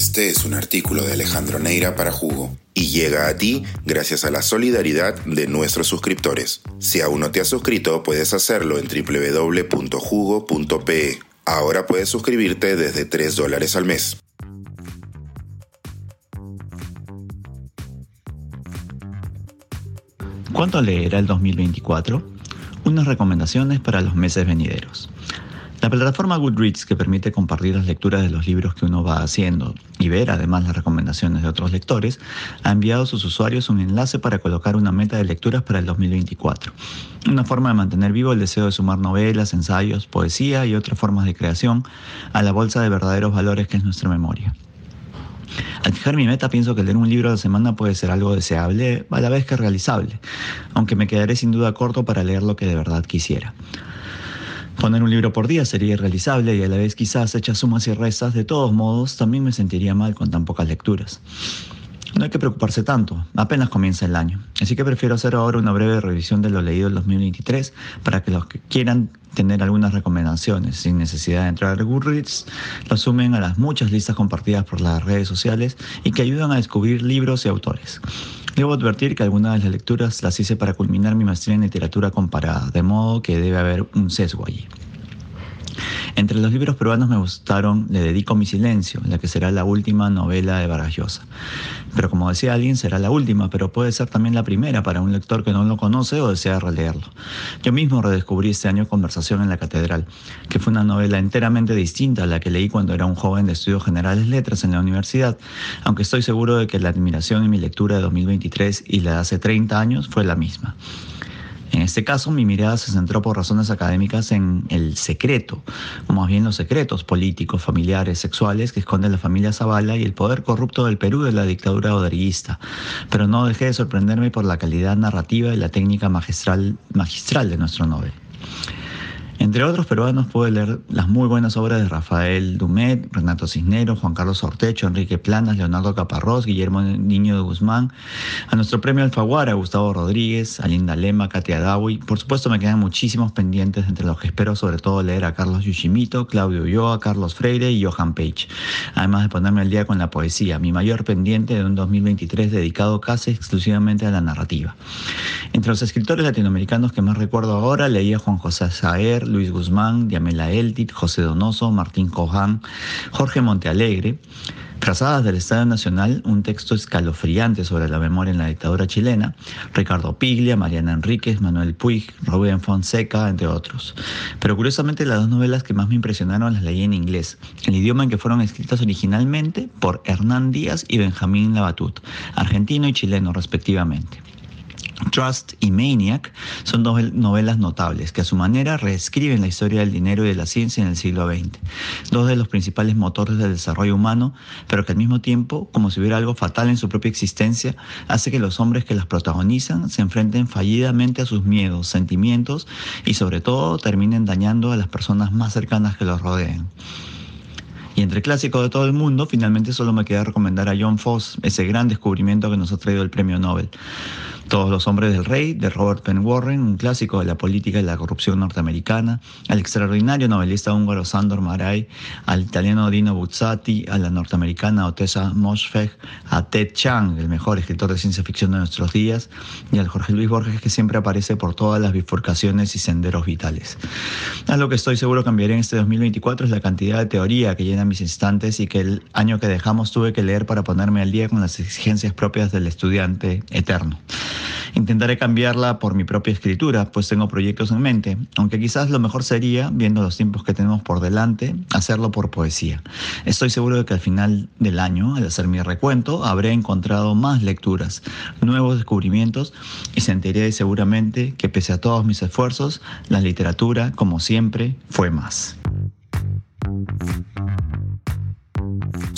Este es un artículo de Alejandro Neira para Jugo y llega a ti gracias a la solidaridad de nuestros suscriptores. Si aún no te has suscrito, puedes hacerlo en www.jugo.pe. Ahora puedes suscribirte desde 3 dólares al mes. ¿Cuánto leerá el 2024? Unas recomendaciones para los meses venideros. La plataforma Goodreads, que permite compartir las lecturas de los libros que uno va haciendo y ver además las recomendaciones de otros lectores, ha enviado a sus usuarios un enlace para colocar una meta de lecturas para el 2024. Una forma de mantener vivo el deseo de sumar novelas, ensayos, poesía y otras formas de creación a la bolsa de verdaderos valores que es nuestra memoria. Al fijar mi meta pienso que leer un libro a la semana puede ser algo deseable a la vez que realizable, aunque me quedaré sin duda corto para leer lo que de verdad quisiera. Poner un libro por día sería irrealizable y a la vez quizás hechas sumas y restas, de todos modos, también me sentiría mal con tan pocas lecturas. No hay que preocuparse tanto, apenas comienza el año. Así que prefiero hacer ahora una breve revisión de lo leído en 2023 para que los que quieran tener algunas recomendaciones sin necesidad de entrar a Goodreads lo sumen a las muchas listas compartidas por las redes sociales y que ayudan a descubrir libros y autores. Debo advertir que algunas de las lecturas las hice para culminar mi maestría en literatura comparada, de modo que debe haber un sesgo allí. Entre los libros peruanos me gustaron Le dedico mi silencio, la que será la última novela de Vargas. Pero como decía alguien, será la última, pero puede ser también la primera para un lector que no lo conoce o desea releerlo. Yo mismo redescubrí este año Conversación en la Catedral, que fue una novela enteramente distinta a la que leí cuando era un joven de estudios generales letras en la universidad, aunque estoy seguro de que la admiración en mi lectura de 2023 y la de hace 30 años fue la misma. En este caso, mi mirada se centró por razones académicas en el secreto, o más bien los secretos políticos, familiares, sexuales que esconde la familia Zavala y el poder corrupto del Perú de la dictadura oderguista. Pero no dejé de sorprenderme por la calidad narrativa y la técnica magistral, magistral de nuestro Nobel. Entre otros peruanos puede leer las muy buenas obras de Rafael Dumet, Renato Cisneros, Juan Carlos Ortecho, Enrique Planas, Leonardo Caparrós, Guillermo Niño de Guzmán, a nuestro premio Alfaguara, Gustavo Rodríguez, a Linda Lema, Katia Dawi. Por supuesto me quedan muchísimos pendientes entre los que espero sobre todo leer a Carlos Yushimito, Claudio Ulloa, Carlos Freire y Johan Page. Además de ponerme al día con la poesía, mi mayor pendiente de un 2023 dedicado casi exclusivamente a la narrativa. Entre los escritores latinoamericanos que más recuerdo ahora, leí a Juan José Saer, Luis Guzmán, Diamela Eltit, José Donoso, Martín Coján, Jorge Montealegre. Trazadas del Estado Nacional, un texto escalofriante sobre la memoria en la dictadura chilena, Ricardo Piglia, Mariana Enríquez, Manuel Puig, Rubén Fonseca, entre otros. Pero curiosamente las dos novelas que más me impresionaron las leí en inglés, el idioma en que fueron escritas originalmente por Hernán Díaz y Benjamín Labatut, argentino y chileno respectivamente. Trust y Maniac son dos novelas notables que a su manera reescriben la historia del dinero y de la ciencia en el siglo XX, dos de los principales motores del desarrollo humano, pero que al mismo tiempo, como si hubiera algo fatal en su propia existencia, hace que los hombres que las protagonizan se enfrenten fallidamente a sus miedos, sentimientos y sobre todo terminen dañando a las personas más cercanas que los rodean. Y entre clásicos de todo el mundo, finalmente solo me queda recomendar a John Foss, ese gran descubrimiento que nos ha traído el premio Nobel. Todos los hombres del rey, de Robert Penn Warren, un clásico de la política y la corrupción norteamericana, al extraordinario novelista húngaro Sandor Maray, al italiano Dino Buzzati, a la norteamericana Otessa Moshfegh, a Ted Chiang, el mejor escritor de ciencia ficción de nuestros días, y al Jorge Luis Borges que siempre aparece por todas las bifurcaciones y senderos vitales. Algo que estoy seguro cambiaré en este 2024 es la cantidad de teoría que llena mis instantes y que el año que dejamos tuve que leer para ponerme al día con las exigencias propias del estudiante eterno. Intentaré cambiarla por mi propia escritura, pues tengo proyectos en mente, aunque quizás lo mejor sería, viendo los tiempos que tenemos por delante, hacerlo por poesía. Estoy seguro de que al final del año, al hacer mi recuento, habré encontrado más lecturas, nuevos descubrimientos y sentiré seguramente que pese a todos mis esfuerzos, la literatura, como siempre, fue más.